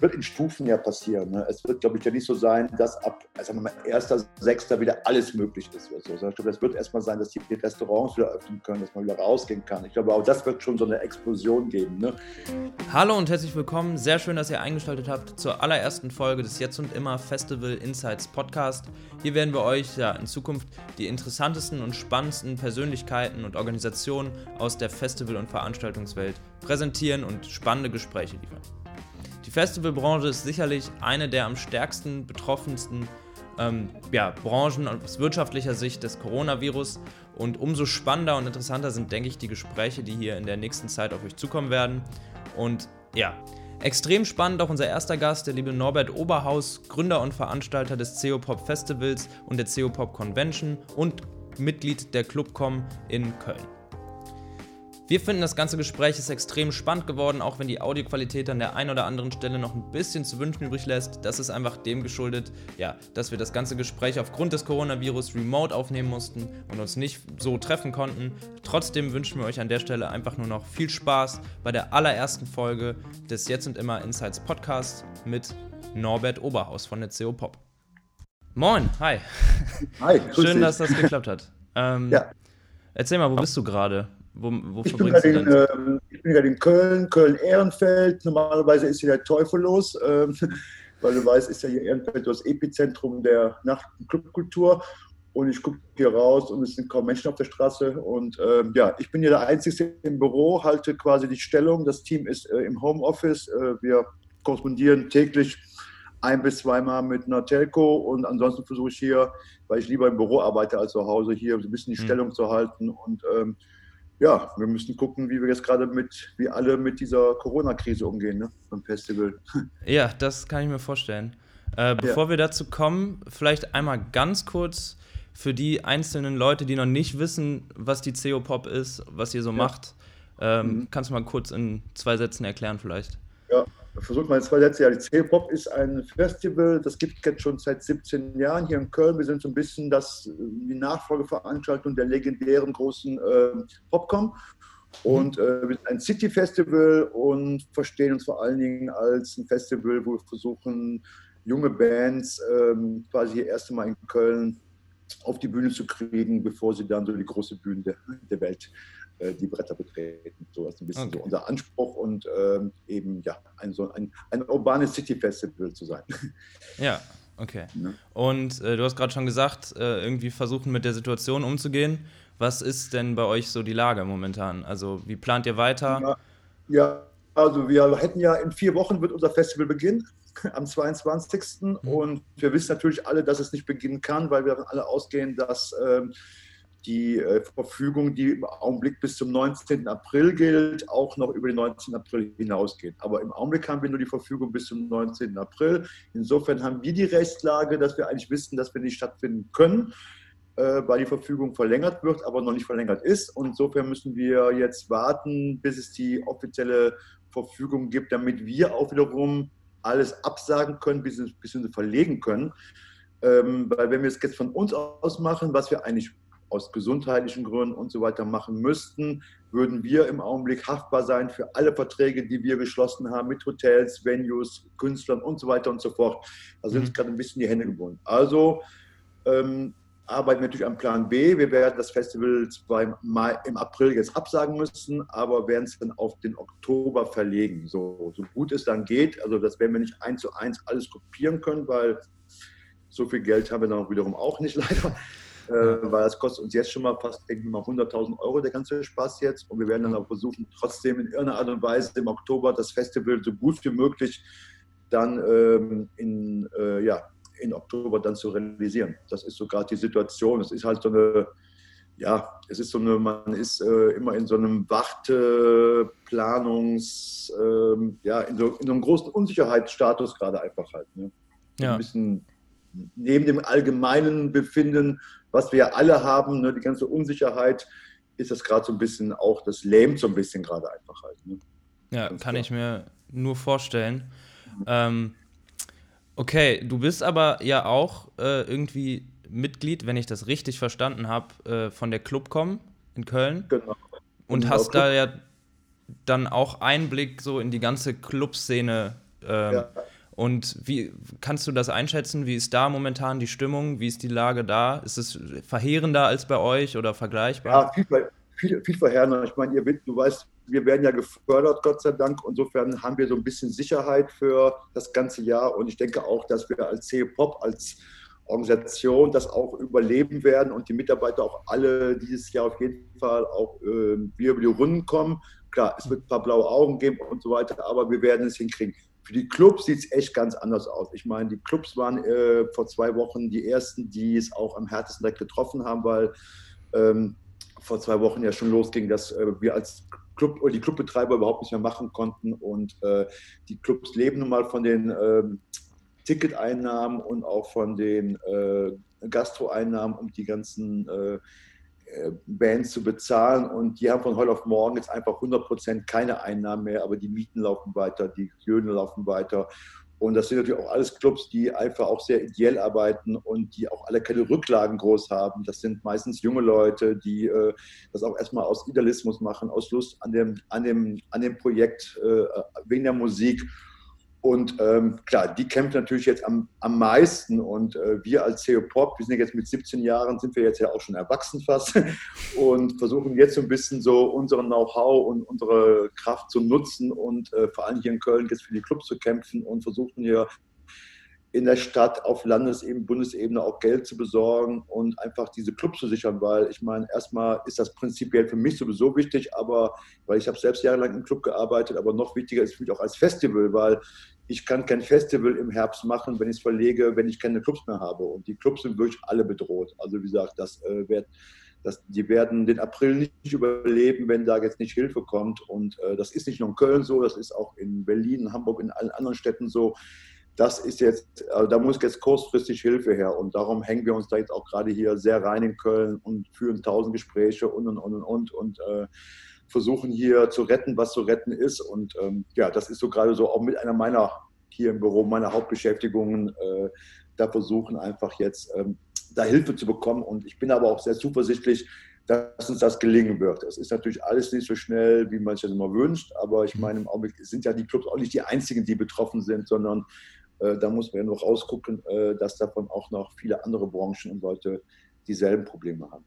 das wird in Stufen ja passieren. Ne? Es wird, glaube ich, ja nicht so sein, dass ab, also mal, 1.6. wieder alles möglich ist. Oder so. Ich glaube, es wird erstmal sein, dass die Restaurants wieder öffnen können, dass man wieder rausgehen kann. Ich glaube, auch das wird schon so eine Explosion geben. Ne? Hallo und herzlich willkommen. Sehr schön, dass ihr eingeschaltet habt zur allerersten Folge des Jetzt und Immer Festival Insights Podcast. Hier werden wir euch ja in Zukunft die interessantesten und spannendsten Persönlichkeiten und Organisationen aus der Festival- und Veranstaltungswelt präsentieren und spannende Gespräche liefern. Die Festivalbranche ist sicherlich eine der am stärksten betroffensten ähm, ja, Branchen aus wirtschaftlicher Sicht des Coronavirus. Und umso spannender und interessanter sind, denke ich, die Gespräche, die hier in der nächsten Zeit auf euch zukommen werden. Und ja, extrem spannend auch unser erster Gast, der liebe Norbert Oberhaus, Gründer und Veranstalter des CO-Pop Festivals und der CO-Pop Convention und Mitglied der Clubcom in Köln. Wir finden, das ganze Gespräch ist extrem spannend geworden, auch wenn die Audioqualität an der einen oder anderen Stelle noch ein bisschen zu wünschen übrig lässt. Das ist einfach dem geschuldet, ja, dass wir das ganze Gespräch aufgrund des Coronavirus remote aufnehmen mussten und uns nicht so treffen konnten. Trotzdem wünschen wir euch an der Stelle einfach nur noch viel Spaß bei der allerersten Folge des Jetzt und Immer Insights Podcast mit Norbert Oberhaus von der CO Pop. Moin, hi. Hi, Schön, dass das geklappt hat. Ähm, ja. Erzähl mal, wo bist du gerade? Wo, wo ich, bin gerade in, äh, ich bin gerade in Köln, Köln-Ehrenfeld. Normalerweise ist hier der Teufel los, äh, weil du weißt, ist ja hier Ehrenfeld das Epizentrum der Nacht- und Clubkultur. Und ich gucke hier raus und es sind kaum Menschen auf der Straße. Und äh, ja, ich bin hier der Einzige im Büro, halte quasi die Stellung. Das Team ist äh, im Homeoffice. Äh, wir korrespondieren täglich ein bis zweimal mit einer Telco und ansonsten versuche ich hier, weil ich lieber im Büro arbeite als zu Hause, hier so ein bisschen die mhm. Stellung zu halten und ähm, ja, wir müssen gucken, wie wir jetzt gerade mit, wie alle mit dieser Corona-Krise umgehen, ne, beim Festival. Ja, das kann ich mir vorstellen. Äh, bevor ja. wir dazu kommen, vielleicht einmal ganz kurz für die einzelnen Leute, die noch nicht wissen, was die CO-Pop ist, was ihr so ja. macht. Ähm, mhm. Kannst du mal kurz in zwei Sätzen erklären vielleicht? Ja, versucht mal zwei Sätze. Ja, die C-Pop ist ein Festival, das gibt es jetzt schon seit 17 Jahren hier in Köln. Wir sind so ein bisschen das, die Nachfolgeveranstaltung der legendären großen äh, Popcom. Und äh, wir sind ein City-Festival und verstehen uns vor allen Dingen als ein Festival, wo wir versuchen, junge Bands ähm, quasi hier erste Mal in Köln auf die Bühne zu kriegen, bevor sie dann so die große Bühne der, der Welt äh, die Bretter betreten. So ist ein bisschen okay. so unser Anspruch und ähm, eben ja, ein, so ein, ein urbanes City-Festival zu sein. Ja, okay. Ja. Und äh, du hast gerade schon gesagt, äh, irgendwie versuchen mit der Situation umzugehen. Was ist denn bei euch so die Lage momentan? Also wie plant ihr weiter? Ja, ja also wir hätten ja in vier Wochen wird unser Festival beginnen am 22. Mhm. Und wir wissen natürlich alle, dass es nicht beginnen kann, weil wir davon alle ausgehen, dass ähm, die äh, Verfügung, die im Augenblick bis zum 19. April gilt, auch noch über den 19. April hinausgeht. Aber im Augenblick haben wir nur die Verfügung bis zum 19. April. Insofern haben wir die Rechtslage, dass wir eigentlich wissen, dass wir nicht stattfinden können, äh, weil die Verfügung verlängert wird, aber noch nicht verlängert ist. Und insofern müssen wir jetzt warten, bis es die offizielle Verfügung gibt, damit wir auch wiederum alles absagen können, bis bzw. verlegen können. Ähm, weil wenn wir es jetzt von uns aus machen, was wir eigentlich aus gesundheitlichen Gründen und so weiter machen müssten, würden wir im Augenblick haftbar sein für alle Verträge, die wir geschlossen haben mit Hotels, Venues, Künstlern und so weiter und so fort. Also mhm. sind gerade ein bisschen die Hände gebunden. Also ähm, arbeiten wir natürlich am Plan B. Wir werden das Festival zwar Mai, im April jetzt absagen müssen, aber werden es dann auf den Oktober verlegen. So, so gut es dann geht. Also das werden wir nicht eins zu eins alles kopieren können, weil so viel Geld haben wir dann wiederum auch nicht leider äh, weil das kostet uns jetzt schon mal fast denke mal 100.000 Euro der ganze Spaß jetzt und wir werden dann auch versuchen, trotzdem in irgendeiner Art und Weise im Oktober das Festival so gut wie möglich dann ähm, in, äh, ja, in Oktober dann zu realisieren. Das ist so gerade die Situation. Es ist halt so eine, ja, es ist so eine, man ist äh, immer in so einem Warteplanungs, ähm, ja, in so, in so einem großen Unsicherheitsstatus gerade einfach halt. Ne? Ja. Ein bisschen neben dem allgemeinen Befinden, was wir alle haben, ne, die ganze Unsicherheit, ist das gerade so ein bisschen auch, das lähmt so ein bisschen gerade einfach halt. Ne? Ja, Ganz kann klar. ich mir nur vorstellen. Ähm, okay, du bist aber ja auch äh, irgendwie Mitglied, wenn ich das richtig verstanden habe, äh, von der Clubcom in Köln. Genau. Und genau. hast da ja dann auch Einblick so in die ganze Clubszene ähm, ja. und wie kannst du das einschätzen? Wie ist da momentan die Stimmung? Wie ist die Lage da? Ist es verheerender als bei euch oder vergleichbar? Ja, viel, viel, viel verheerender. Ich meine, ihr, du weißt, wir werden ja gefördert, Gott sei Dank. Insofern haben wir so ein bisschen Sicherheit für das ganze Jahr. Und ich denke auch, dass wir als CE-Pop, als Organisation das auch überleben werden und die Mitarbeiter auch alle dieses Jahr auf jeden Fall auch äh, wieder über die Runden kommen. Klar, es wird ein paar blaue Augen geben und so weiter, aber wir werden es hinkriegen. Für die Clubs sieht es echt ganz anders aus. Ich meine, die Clubs waren äh, vor zwei Wochen die ersten, die es auch am härtesten direkt getroffen haben, weil ähm, vor zwei Wochen ja schon losging, dass äh, wir als Club die Clubbetreiber überhaupt nicht mehr machen konnten. Und äh, die Clubs leben nun mal von den ähm, Ticketeinnahmen und auch von den äh, Gastroeinnahmen, um die ganzen äh, äh, Bands zu bezahlen. Und die haben von heute auf morgen jetzt einfach 100 Prozent keine Einnahmen mehr, aber die Mieten laufen weiter, die Löhne laufen weiter. Und das sind natürlich auch alles Clubs, die einfach auch sehr ideell arbeiten und die auch alle keine Rücklagen groß haben. Das sind meistens junge Leute, die äh, das auch erstmal aus Idealismus machen, aus Lust an dem, an dem, an dem Projekt, äh, wegen der Musik. Und ähm, klar, die kämpfen natürlich jetzt am, am meisten. Und äh, wir als CEO Pop, wir sind jetzt mit 17 Jahren, sind wir jetzt ja auch schon erwachsen fast und versuchen jetzt so ein bisschen so unseren Know-how und unsere Kraft zu nutzen und äh, vor allem hier in Köln jetzt für die Clubs zu kämpfen und versuchen hier in der Stadt auf Landesebene, Bundesebene auch Geld zu besorgen und einfach diese Clubs zu sichern, weil ich meine, erstmal ist das prinzipiell für mich sowieso wichtig, aber weil ich habe selbst jahrelang im Club gearbeitet, aber noch wichtiger ist für mich auch als Festival, weil ich kann kein Festival im Herbst machen, wenn ich es verlege, wenn ich keine Clubs mehr habe und die Clubs sind wirklich alle bedroht. Also wie gesagt, das äh, wird das, die werden den April nicht überleben, wenn da jetzt nicht Hilfe kommt. Und äh, das ist nicht nur in Köln so, das ist auch in Berlin, Hamburg, in allen anderen Städten so das ist jetzt, also da muss jetzt kurzfristig Hilfe her. Und darum hängen wir uns da jetzt auch gerade hier sehr rein in Köln und führen tausend Gespräche und und und und und, äh, versuchen hier zu retten, was zu retten ist. Und ähm, ja, das ist so gerade so auch mit einer meiner hier im Büro, meiner Hauptbeschäftigungen, äh, da versuchen einfach jetzt ähm, da Hilfe zu bekommen. Und ich bin aber auch sehr zuversichtlich, dass uns das gelingen wird. Es ist natürlich alles nicht so schnell, wie man sich das immer wünscht, aber ich meine, im Augenblick sind ja die Clubs auch nicht die einzigen, die betroffen sind, sondern da muss man ja noch rausgucken, äh, dass davon auch noch viele andere Branchen und Leute dieselben Probleme haben.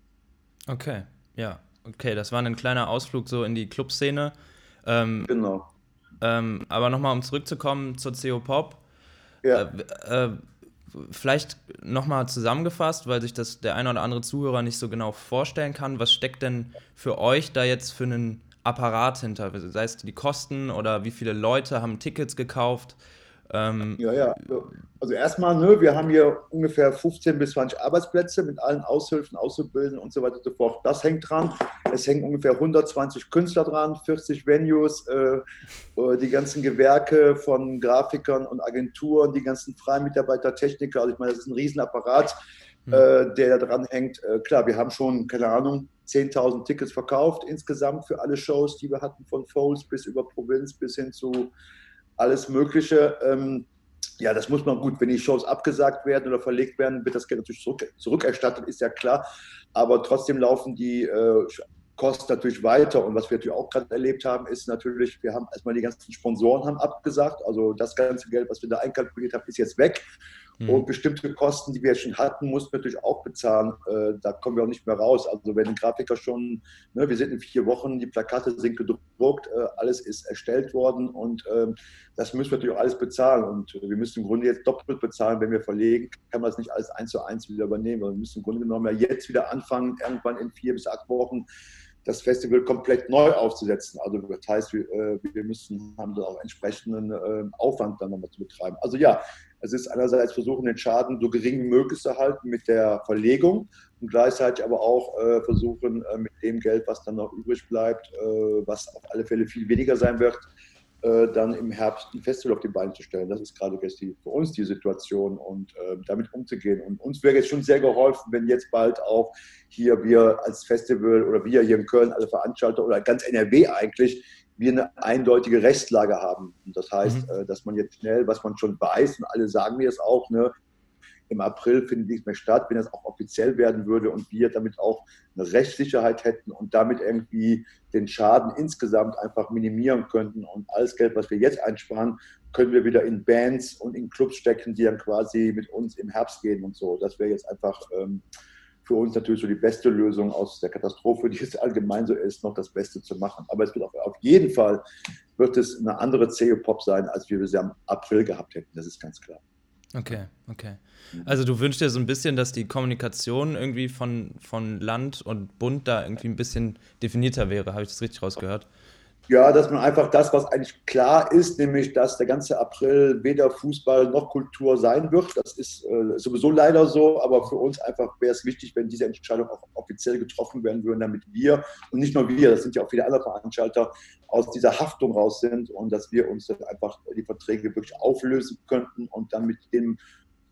Okay, ja, okay, das war ein kleiner Ausflug so in die Clubszene. Ähm, genau. Ähm, aber nochmal, um zurückzukommen zur CO Pop. Ja. Äh, äh, vielleicht nochmal zusammengefasst, weil sich das der eine oder andere Zuhörer nicht so genau vorstellen kann. Was steckt denn für euch da jetzt für einen Apparat hinter? Sei es die Kosten oder wie viele Leute haben Tickets gekauft? Ähm, ja, ja. Also erstmal, ne, wir haben hier ungefähr 15 bis 20 Arbeitsplätze mit allen Aushilfen, Auszubildenden und so weiter und so fort. Das hängt dran. Es hängen ungefähr 120 Künstler dran, 40 Venues, äh, äh, die ganzen Gewerke von Grafikern und Agenturen, die ganzen freien Mitarbeiter, Techniker. Also ich meine, das ist ein Riesenapparat, mhm. äh, der da dran hängt. Äh, klar, wir haben schon, keine Ahnung, 10.000 Tickets verkauft insgesamt für alle Shows, die wir hatten, von Foles bis über Provinz bis hin zu alles Mögliche. Ähm, ja, das muss man gut, wenn die Shows abgesagt werden oder verlegt werden, wird das Geld natürlich zurück, zurückerstattet, ist ja klar. Aber trotzdem laufen die äh, Kosten natürlich weiter. Und was wir natürlich auch gerade erlebt haben, ist natürlich, wir haben erstmal die ganzen Sponsoren haben abgesagt. Also das ganze Geld, was wir da einkalkuliert haben, ist jetzt weg. Mhm. Und bestimmte Kosten, die wir schon hatten, mussten wir natürlich auch bezahlen. Äh, da kommen wir auch nicht mehr raus. Also wenn ein Grafiker schon, ne, wir sind in vier Wochen, die Plakate sind gedruckt, äh, alles ist erstellt worden und äh, das müssen wir natürlich auch alles bezahlen. Und wir müssen im Grunde jetzt doppelt bezahlen, wenn wir verlegen, kann man das nicht alles eins zu eins wieder übernehmen. Wir müssen im Grunde genommen ja jetzt wieder anfangen, irgendwann in vier bis acht Wochen das Festival komplett neu aufzusetzen. Also das heißt, wir, äh, wir müssen haben da auch entsprechenden äh, Aufwand dann nochmal zu betreiben. Also ja, es ist einerseits versuchen, den Schaden so gering wie möglich zu halten mit der Verlegung und gleichzeitig aber auch äh, versuchen, äh, mit dem Geld, was dann noch übrig bleibt, äh, was auf alle Fälle viel weniger sein wird, äh, dann im Herbst ein Festival auf die Beine zu stellen. Das ist gerade die, für uns die Situation und äh, damit umzugehen. Und uns wäre jetzt schon sehr geholfen, wenn jetzt bald auch hier wir als Festival oder wir hier in Köln, alle Veranstalter oder ganz NRW eigentlich, wir eine eindeutige Rechtslage haben. Und das heißt, mhm. Äh, dass man jetzt schnell, was man schon weiß, und alle sagen mir es auch, ne, im April findet nichts mehr statt, wenn das auch offiziell werden würde und wir damit auch eine Rechtssicherheit hätten und damit irgendwie den Schaden insgesamt einfach minimieren könnten und alles Geld, was wir jetzt einsparen, können wir wieder in Bands und in Clubs stecken, die dann quasi mit uns im Herbst gehen und so. Das wäre jetzt einfach ähm, für uns natürlich so die beste Lösung aus der Katastrophe, die jetzt allgemein so ist, noch das Beste zu machen. Aber es wird auf, auf jeden Fall wird es eine andere CEO-Pop sein, als wir sie am April gehabt hätten. Das ist ganz klar. Okay, okay. Also du wünschst dir so ein bisschen, dass die Kommunikation irgendwie von, von Land und Bund da irgendwie ein bisschen definierter wäre. Habe ich das richtig rausgehört? Ja, dass man einfach das, was eigentlich klar ist, nämlich, dass der ganze April weder Fußball noch Kultur sein wird. Das ist äh, sowieso leider so, aber für uns einfach wäre es wichtig, wenn diese Entscheidung auch offiziell getroffen werden würde, damit wir und nicht nur wir, das sind ja auch viele andere Veranstalter, aus dieser Haftung raus sind und dass wir uns dann einfach die Verträge wirklich auflösen könnten und dann mit dem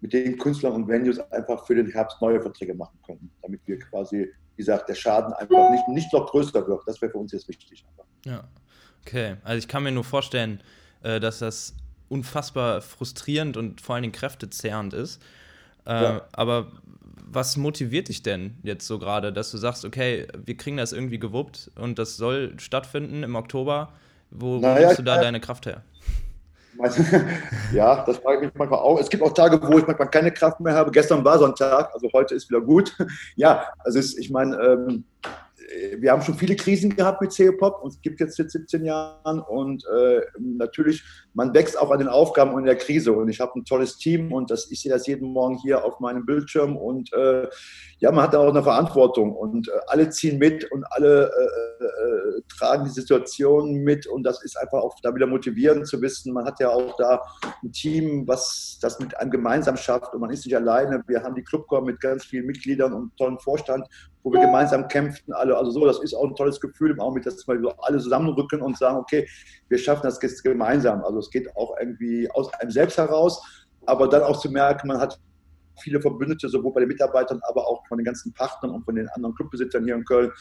mit den Künstlern und Venues einfach für den Herbst neue Verträge machen können, damit wir quasi, wie gesagt, der Schaden einfach nicht, nicht noch größer wird. Das wäre für uns jetzt wichtig. Ja. Okay, also ich kann mir nur vorstellen, äh, dass das unfassbar frustrierend und vor allen Dingen kräftezehrend ist. Äh, ja. Aber was motiviert dich denn jetzt so gerade, dass du sagst, okay, wir kriegen das irgendwie gewuppt und das soll stattfinden im Oktober? Wo naja, nimmst du da deine Kraft her? ja, das frage ich mich manchmal auch. Es gibt auch Tage, wo ich manchmal keine Kraft mehr habe. Gestern war so ein Tag, also heute ist wieder gut. Ja, also ist, ich meine, ähm, wir haben schon viele Krisen gehabt mit CO-Pop und es gibt jetzt seit 17 Jahren und äh, natürlich, man wächst auch an den Aufgaben und in der Krise und ich habe ein tolles Team und das, ich sehe das jeden Morgen hier auf meinem Bildschirm und äh, ja, man hat da auch eine Verantwortung und äh, alle ziehen mit und alle äh, äh, tragen die Situation mit und das ist einfach auch da wieder motivierend zu wissen, man hat ja auch da ein Team, was das mit einem gemeinsam schafft und man ist nicht alleine. Wir haben die Clubcom mit ganz vielen Mitgliedern und tollen Vorstand, wo wir gemeinsam kämpfen, alle. Also so, das ist auch ein tolles Gefühl im Augenblick, dass wir alle zusammenrücken und sagen, okay, wir schaffen das jetzt gemeinsam. Also es geht auch irgendwie aus einem selbst heraus, aber dann auch zu merken, man hat viele Verbündete, sowohl bei den Mitarbeitern, aber auch von den ganzen Partnern und von den anderen Clubbesitzern hier in Köln,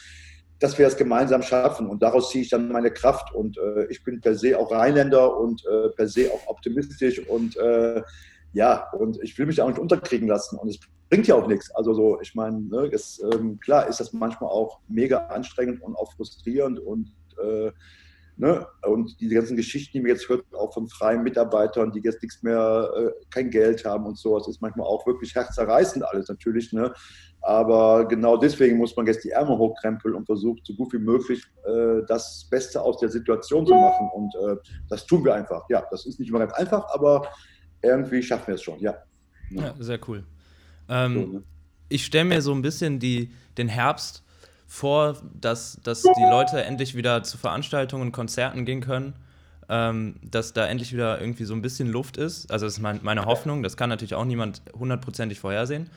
dass wir es gemeinsam schaffen. Und daraus ziehe ich dann meine Kraft. Und äh, ich bin per se auch Rheinländer und äh, per se auch optimistisch. Und äh, ja, und ich will mich auch nicht unterkriegen lassen. Und es bringt ja auch nichts. Also so, ich meine, ne, ähm, klar ist das manchmal auch mega anstrengend und auch frustrierend und äh, Ne? Und diese ganzen Geschichten, die man jetzt hört, auch von freien Mitarbeitern, die jetzt nichts mehr, äh, kein Geld haben und so, das ist manchmal auch wirklich herzzerreißend alles natürlich. Ne? Aber genau deswegen muss man jetzt die Ärmel hochkrempeln und versucht, so gut wie möglich äh, das Beste aus der Situation zu machen. Und äh, das tun wir einfach. Ja, das ist nicht immer ganz einfach, aber irgendwie schaffen wir es schon, ja. Ja, sehr cool. Ähm, so, ne? Ich stelle mir so ein bisschen die, den Herbst vor, dass, dass die Leute endlich wieder zu Veranstaltungen und Konzerten gehen können. Ähm, dass da endlich wieder irgendwie so ein bisschen Luft ist. Also das ist mein, meine Hoffnung, das kann natürlich auch niemand hundertprozentig vorhersehen.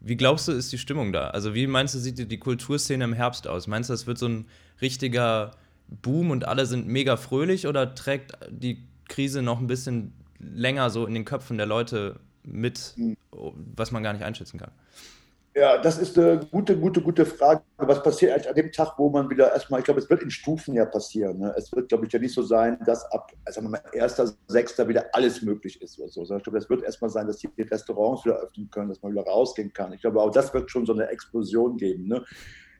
Wie glaubst du, ist die Stimmung da? Also wie meinst du, sieht die Kulturszene im Herbst aus? Meinst du, das wird so ein richtiger Boom und alle sind mega fröhlich oder trägt die Krise noch ein bisschen länger so in den Köpfen der Leute mit, hm. was man gar nicht einschätzen kann? Ja, das ist eine gute, gute, gute Frage. Was passiert eigentlich an dem Tag, wo man wieder erstmal, ich glaube, es wird in Stufen ja passieren. Ne? Es wird, glaube ich, ja nicht so sein, dass ab, sagen wir mal, 1.6. wieder alles möglich ist oder so. Ich glaube, es wird erstmal sein, dass die Restaurants wieder öffnen können, dass man wieder rausgehen kann. Ich glaube, auch das wird schon so eine Explosion geben. Ne?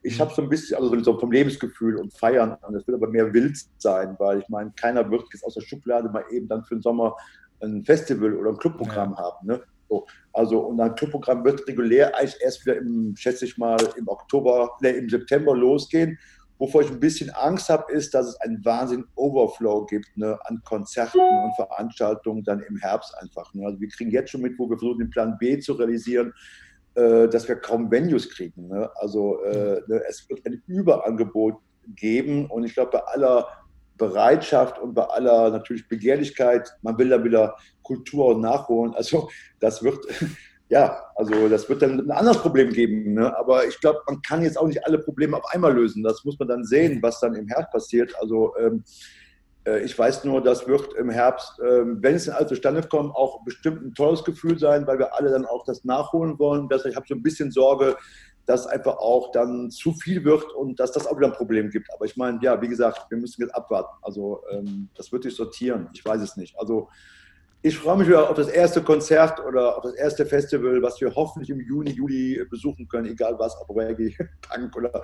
Ich habe so ein bisschen, also so vom Lebensgefühl und Feiern, und es wird aber mehr wild sein, weil ich meine, keiner wird jetzt aus der Schublade mal eben dann für den Sommer ein Festival oder ein Clubprogramm ja. haben. Ne? So, also und ein Tourprogramm wird regulär eigentlich erst wieder im, schätze ich mal, im Oktober, ne, im September losgehen. Wovor ich ein bisschen Angst habe, ist, dass es einen wahnsinnigen Overflow gibt ne, an Konzerten und Veranstaltungen dann im Herbst einfach. Ne. Also wir kriegen jetzt schon mit, wo wir versuchen, den Plan B zu realisieren, äh, dass wir kaum Venues kriegen. Ne. Also äh, ne, es wird ein Überangebot geben und ich glaube, bei aller Bereitschaft und bei aller natürlich Begehrlichkeit, man will da wieder Kultur nachholen. Also das wird, ja, also das wird dann ein anderes Problem geben. Ne? Aber ich glaube, man kann jetzt auch nicht alle Probleme auf einmal lösen. Das muss man dann sehen, was dann im Herbst passiert. Also ähm, äh, ich weiß nur, das wird im Herbst, ähm, wenn es dann also zustande kommt, auch bestimmt ein tolles Gefühl sein, weil wir alle dann auch das nachholen wollen. ich habe so ein bisschen Sorge, dass einfach auch dann zu viel wird und dass das auch wieder ein Problem gibt. Aber ich meine, ja, wie gesagt, wir müssen jetzt abwarten. Also ähm, das wird sich sortieren. Ich weiß es nicht. Also ich freue mich wieder auf das erste Konzert oder auf das erste Festival, was wir hoffentlich im Juni, Juli besuchen können, egal was, ob Reggae, Punk oder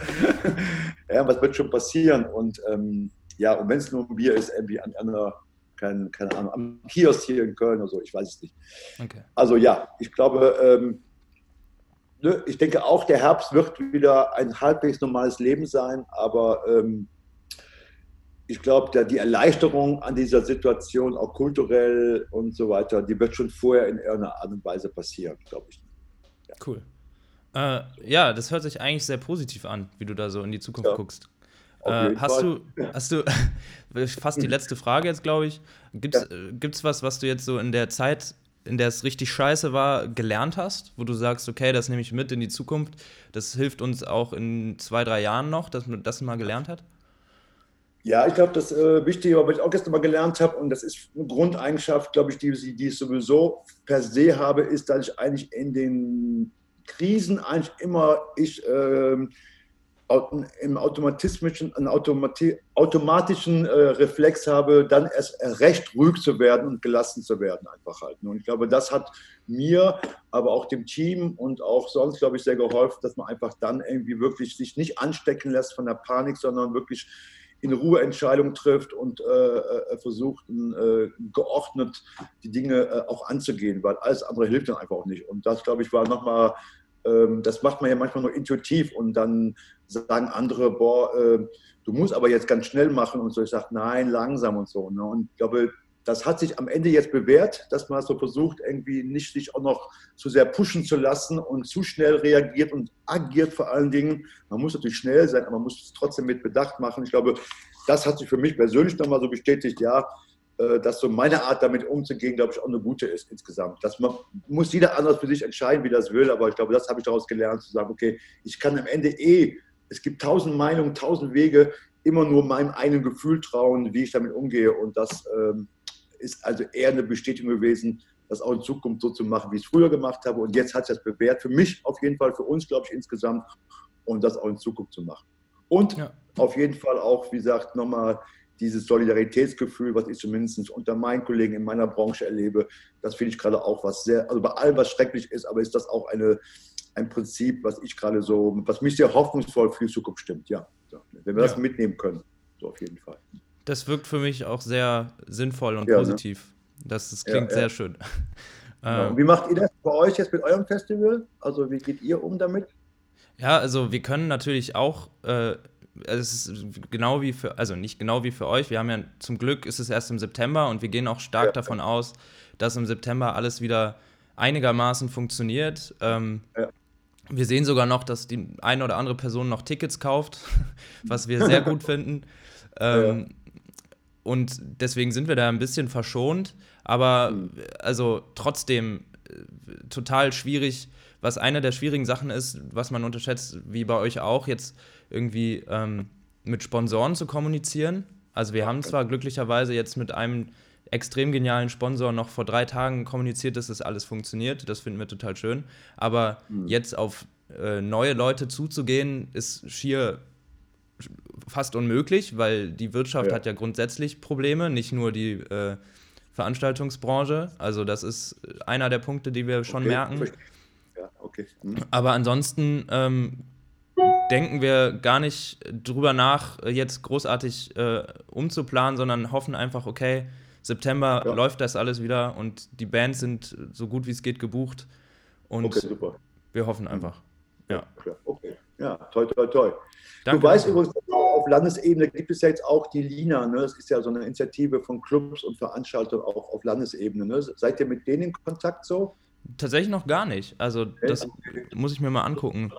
ja, was wird schon passieren. Und ähm, ja, und wenn es nur ein Bier ist, irgendwie an einer kein, keine Ahnung, am Kiosk hier in Köln oder so, ich weiß es nicht. Okay. Also ja, ich glaube, ähm, ich denke auch, der Herbst wird wieder ein halbwegs normales Leben sein, aber ähm, ich glaube, die Erleichterung an dieser Situation, auch kulturell und so weiter, die wird schon vorher in irgendeiner Art und Weise passieren, glaube ich. Ja. Cool. Äh, ja, das hört sich eigentlich sehr positiv an, wie du da so in die Zukunft ja. guckst. Äh, hast, du, hast du, fast die letzte Frage jetzt, glaube ich. Gibt es ja. was, was du jetzt so in der Zeit, in der es richtig scheiße war, gelernt hast, wo du sagst, okay, das nehme ich mit in die Zukunft, das hilft uns auch in zwei, drei Jahren noch, dass man das mal gelernt hat? Ja, ich glaube, das äh, Wichtige, was ich auch gestern mal gelernt habe, und das ist eine Grundeigenschaft, glaube ich, die, die ich sowieso per se habe, ist, dass ich eigentlich in den Krisen eigentlich immer ich äh, im automatischen, einen Automati automatischen äh, Reflex habe, dann erst recht ruhig zu werden und gelassen zu werden einfach halt. Und ich glaube, das hat mir, aber auch dem Team und auch sonst, glaube ich, sehr geholfen, dass man einfach dann irgendwie wirklich sich nicht anstecken lässt von der Panik, sondern wirklich in Ruhe Entscheidungen trifft und äh, äh, versucht, äh, geordnet die Dinge äh, auch anzugehen, weil alles andere hilft dann einfach auch nicht. Und das, glaube ich, war nochmal, das macht man ja manchmal nur intuitiv und dann sagen andere, boah, äh, du musst aber jetzt ganz schnell machen und so. Ich sage, nein, langsam und so. Ne? Und ich glaube, das hat sich am Ende jetzt bewährt, dass man so versucht, irgendwie nicht sich auch noch zu sehr pushen zu lassen und zu schnell reagiert und agiert vor allen Dingen. Man muss natürlich schnell sein, aber man muss es trotzdem mit Bedacht machen. Ich glaube, das hat sich für mich persönlich nochmal so bestätigt, ja, dass so meine Art damit umzugehen, glaube ich, auch eine gute ist insgesamt. Das man, muss jeder anders für sich entscheiden, wie das will, aber ich glaube, das habe ich daraus gelernt, zu sagen, okay, ich kann am Ende eh, es gibt tausend Meinungen, tausend Wege, immer nur meinem einen Gefühl trauen, wie ich damit umgehe und das ähm, ist also eher eine Bestätigung gewesen, das auch in Zukunft so zu machen, wie ich es früher gemacht habe. Und jetzt hat sich das bewährt. Für mich auf jeden Fall, für uns, glaube ich, insgesamt. Und das auch in Zukunft zu machen. Und ja. auf jeden Fall auch, wie gesagt, nochmal dieses Solidaritätsgefühl, was ich zumindest unter meinen Kollegen in meiner Branche erlebe, das finde ich gerade auch was sehr, also bei allem, was schrecklich ist, aber ist das auch eine, ein Prinzip, was ich gerade so, was mich sehr hoffnungsvoll für die Zukunft stimmt, ja. Wenn wir ja. das mitnehmen können, so auf jeden Fall das wirkt für mich auch sehr sinnvoll und ja, ne? positiv. Ne? Das, das klingt ja, sehr schön. Genau. Ähm, wie macht ihr das bei euch jetzt mit eurem Festival? Also wie geht ihr um damit? Ja, also wir können natürlich auch, äh, es ist genau wie für, also nicht genau wie für euch, wir haben ja zum Glück ist es erst im September und wir gehen auch stark davon aus, dass im September alles wieder einigermaßen funktioniert. Ähm, wir sehen sogar noch, dass die eine oder andere Person noch Tickets kauft, was wir sehr gut finden. Ähm, und deswegen sind wir da ein bisschen verschont, aber mhm. also trotzdem äh, total schwierig, was eine der schwierigen Sachen ist, was man unterschätzt, wie bei euch auch, jetzt irgendwie ähm, mit Sponsoren zu kommunizieren. Also wir haben zwar glücklicherweise jetzt mit einem extrem genialen Sponsor noch vor drei Tagen kommuniziert, dass das alles funktioniert. Das finden wir total schön. Aber mhm. jetzt auf äh, neue Leute zuzugehen, ist schier fast unmöglich, weil die Wirtschaft ja. hat ja grundsätzlich Probleme, nicht nur die äh, Veranstaltungsbranche. Also das ist einer der Punkte, die wir schon okay. merken. Ja, okay. Hm. Aber ansonsten ähm, denken wir gar nicht drüber nach, jetzt großartig äh, umzuplanen, sondern hoffen einfach, okay, September ja. läuft das alles wieder und die Bands sind so gut wie es geht gebucht. Und okay, wir hoffen einfach. Ja. Okay. Ja, toi, toi, toi. Danke. Du weißt übrigens, auf Landesebene gibt es ja jetzt auch die LINA. Ne? Das ist ja so eine Initiative von Clubs und Veranstaltern auch auf Landesebene. Ne? Seid ihr mit denen in Kontakt so? Tatsächlich noch gar nicht. Also das okay. muss ich mir mal angucken.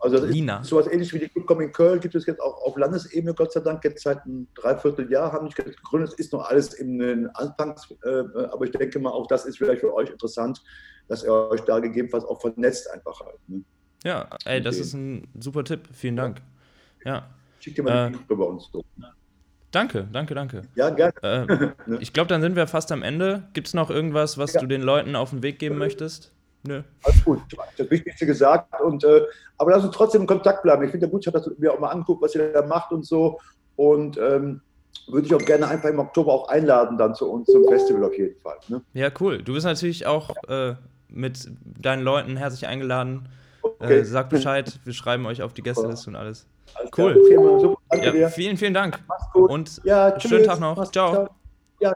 Also das Lina. ist sowas ähnlich wie die Clubcom in Köln gibt es jetzt auch auf Landesebene, Gott sei Dank, jetzt seit einem Dreivierteljahr haben die gegründet. Es ist noch alles im Anfangs, äh, aber ich denke mal, auch das ist vielleicht für euch interessant, dass ihr euch da gegebenenfalls auch vernetzt einfach halt. Ne? Ja, ey, das ist ein super Tipp. Vielen Dank. Ja. Schick dir mal äh, den bei uns. So. Danke, danke, danke. Ja, gerne. Äh, ich glaube, dann sind wir fast am Ende. Gibt es noch irgendwas, was ja. du den Leuten auf den Weg geben möchtest? Nö. Alles gut. Das Wichtigste gesagt. Und, äh, aber lass uns trotzdem in Kontakt bleiben. Ich finde ja gut, ich habe das mir auch mal anguckt, was ihr da macht und so. Und ähm, würde ich auch gerne einfach im Oktober auch einladen, dann zu uns zum Festival auf jeden Fall. Ne? Ja, cool. Du bist natürlich auch äh, mit deinen Leuten herzlich eingeladen. Okay. Äh, sagt Bescheid, wir schreiben euch auf die Gästeliste und alles. alles cool. Ja, vielen, vielen Dank. Und ja, schönen Tag noch. Ciao. Ciao.